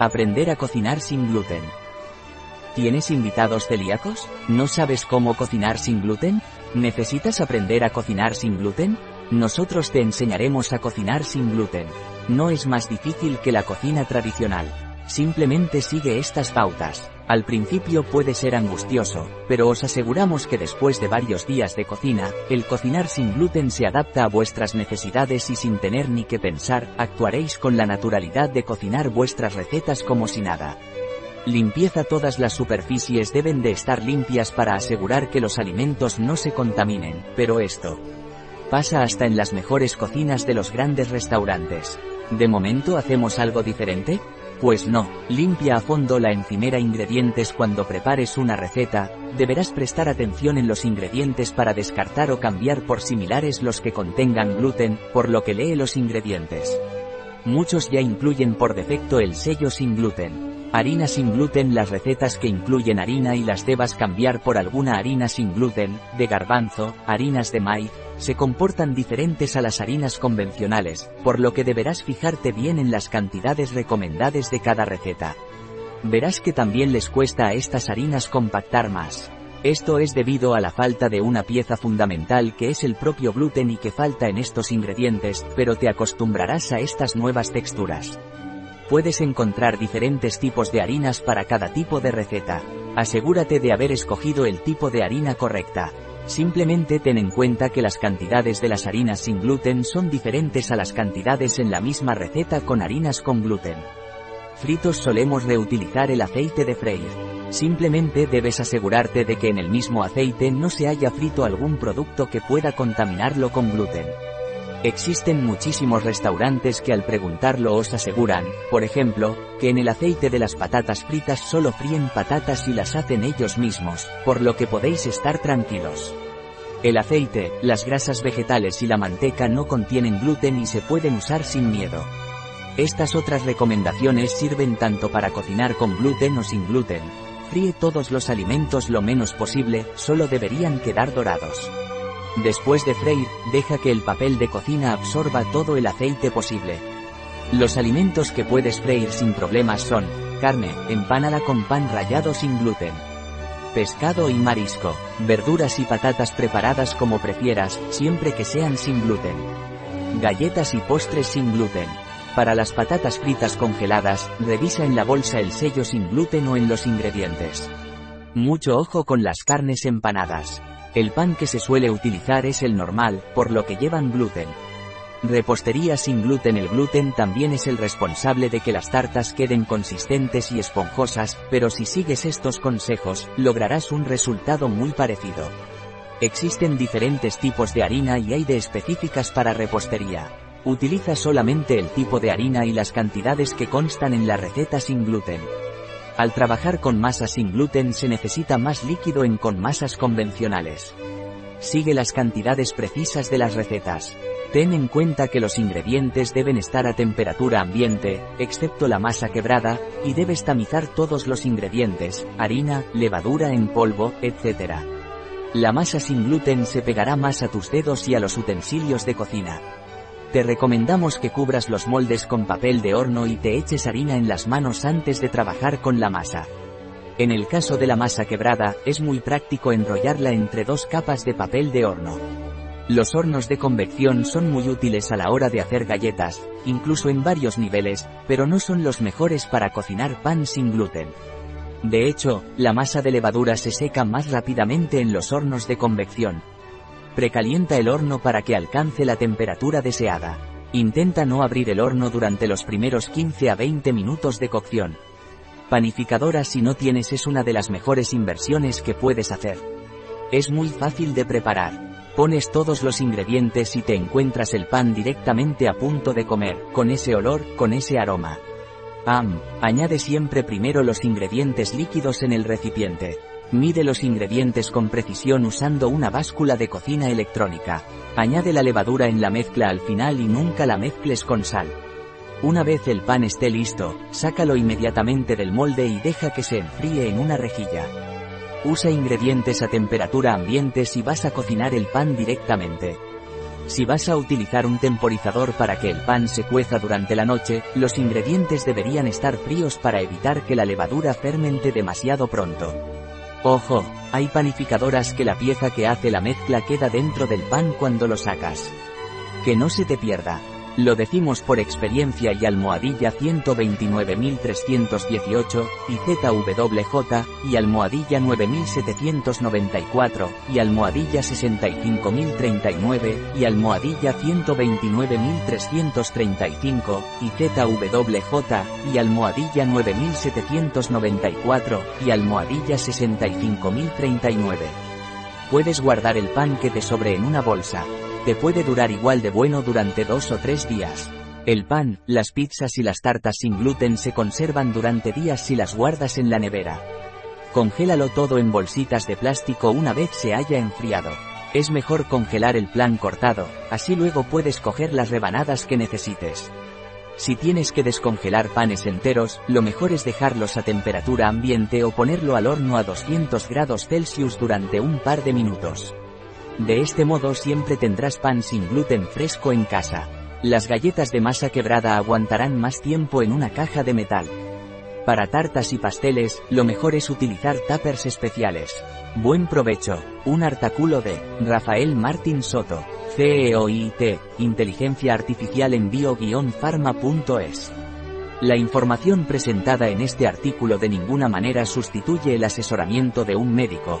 Aprender a cocinar sin gluten. ¿Tienes invitados celíacos? ¿No sabes cómo cocinar sin gluten? ¿Necesitas aprender a cocinar sin gluten? Nosotros te enseñaremos a cocinar sin gluten. No es más difícil que la cocina tradicional. Simplemente sigue estas pautas. Al principio puede ser angustioso, pero os aseguramos que después de varios días de cocina, el cocinar sin gluten se adapta a vuestras necesidades y sin tener ni que pensar, actuaréis con la naturalidad de cocinar vuestras recetas como si nada. Limpieza Todas las superficies deben de estar limpias para asegurar que los alimentos no se contaminen, pero esto pasa hasta en las mejores cocinas de los grandes restaurantes. ¿De momento hacemos algo diferente? Pues no, limpia a fondo la encimera ingredientes cuando prepares una receta, deberás prestar atención en los ingredientes para descartar o cambiar por similares los que contengan gluten, por lo que lee los ingredientes. Muchos ya incluyen por defecto el sello sin gluten. Harina sin gluten Las recetas que incluyen harina y las debas cambiar por alguna harina sin gluten, de garbanzo, harinas de maíz, se comportan diferentes a las harinas convencionales, por lo que deberás fijarte bien en las cantidades recomendadas de cada receta. Verás que también les cuesta a estas harinas compactar más. Esto es debido a la falta de una pieza fundamental que es el propio gluten y que falta en estos ingredientes, pero te acostumbrarás a estas nuevas texturas. Puedes encontrar diferentes tipos de harinas para cada tipo de receta. Asegúrate de haber escogido el tipo de harina correcta. Simplemente ten en cuenta que las cantidades de las harinas sin gluten son diferentes a las cantidades en la misma receta con harinas con gluten. Fritos solemos reutilizar el aceite de freír. Simplemente debes asegurarte de que en el mismo aceite no se haya frito algún producto que pueda contaminarlo con gluten. Existen muchísimos restaurantes que al preguntarlo os aseguran, por ejemplo, que en el aceite de las patatas fritas solo fríen patatas y las hacen ellos mismos, por lo que podéis estar tranquilos. El aceite, las grasas vegetales y la manteca no contienen gluten y se pueden usar sin miedo. Estas otras recomendaciones sirven tanto para cocinar con gluten o sin gluten. Fríe todos los alimentos lo menos posible, solo deberían quedar dorados. Después de freír, deja que el papel de cocina absorba todo el aceite posible. Los alimentos que puedes freír sin problemas son, carne, empánada con pan rallado sin gluten. Pescado y marisco, verduras y patatas preparadas como prefieras, siempre que sean sin gluten. Galletas y postres sin gluten. Para las patatas fritas congeladas, revisa en la bolsa el sello sin gluten o en los ingredientes. Mucho ojo con las carnes empanadas. El pan que se suele utilizar es el normal, por lo que llevan gluten. Repostería sin gluten El gluten también es el responsable de que las tartas queden consistentes y esponjosas, pero si sigues estos consejos, lograrás un resultado muy parecido. Existen diferentes tipos de harina y hay de específicas para repostería. Utiliza solamente el tipo de harina y las cantidades que constan en la receta sin gluten. Al trabajar con masas sin gluten se necesita más líquido en con masas convencionales. Sigue las cantidades precisas de las recetas. Ten en cuenta que los ingredientes deben estar a temperatura ambiente, excepto la masa quebrada, y debes tamizar todos los ingredientes, harina, levadura en polvo, etc. La masa sin gluten se pegará más a tus dedos y a los utensilios de cocina. Te recomendamos que cubras los moldes con papel de horno y te eches harina en las manos antes de trabajar con la masa. En el caso de la masa quebrada, es muy práctico enrollarla entre dos capas de papel de horno. Los hornos de convección son muy útiles a la hora de hacer galletas, incluso en varios niveles, pero no son los mejores para cocinar pan sin gluten. De hecho, la masa de levadura se seca más rápidamente en los hornos de convección, Precalienta el horno para que alcance la temperatura deseada. Intenta no abrir el horno durante los primeros 15 a 20 minutos de cocción. Panificadora si no tienes es una de las mejores inversiones que puedes hacer. Es muy fácil de preparar. Pones todos los ingredientes y te encuentras el pan directamente a punto de comer, con ese olor, con ese aroma. Am, añade siempre primero los ingredientes líquidos en el recipiente. Mide los ingredientes con precisión usando una báscula de cocina electrónica. Añade la levadura en la mezcla al final y nunca la mezcles con sal. Una vez el pan esté listo, sácalo inmediatamente del molde y deja que se enfríe en una rejilla. Usa ingredientes a temperatura ambiente si vas a cocinar el pan directamente. Si vas a utilizar un temporizador para que el pan se cueza durante la noche, los ingredientes deberían estar fríos para evitar que la levadura fermente demasiado pronto. Ojo, hay panificadoras que la pieza que hace la mezcla queda dentro del pan cuando lo sacas. Que no se te pierda. Lo decimos por experiencia y almohadilla 129318, y ZWJ, y almohadilla 9794, y almohadilla 65039, y almohadilla 129335, y ZWJ, y almohadilla 9794, y almohadilla 65039. Puedes guardar el pan que te sobre en una bolsa. Te puede durar igual de bueno durante dos o tres días. El pan, las pizzas y las tartas sin gluten se conservan durante días si las guardas en la nevera. Congélalo todo en bolsitas de plástico una vez se haya enfriado. Es mejor congelar el plan cortado, así luego puedes coger las rebanadas que necesites. Si tienes que descongelar panes enteros, lo mejor es dejarlos a temperatura ambiente o ponerlo al horno a 200 grados Celsius durante un par de minutos. De este modo siempre tendrás pan sin gluten fresco en casa. Las galletas de masa quebrada aguantarán más tiempo en una caja de metal. Para tartas y pasteles, lo mejor es utilizar tuppers especiales. Buen provecho. Un artículo de Rafael Martín Soto. CEOIT, Inteligencia Artificial en bio-pharma.es. La información presentada en este artículo de ninguna manera sustituye el asesoramiento de un médico,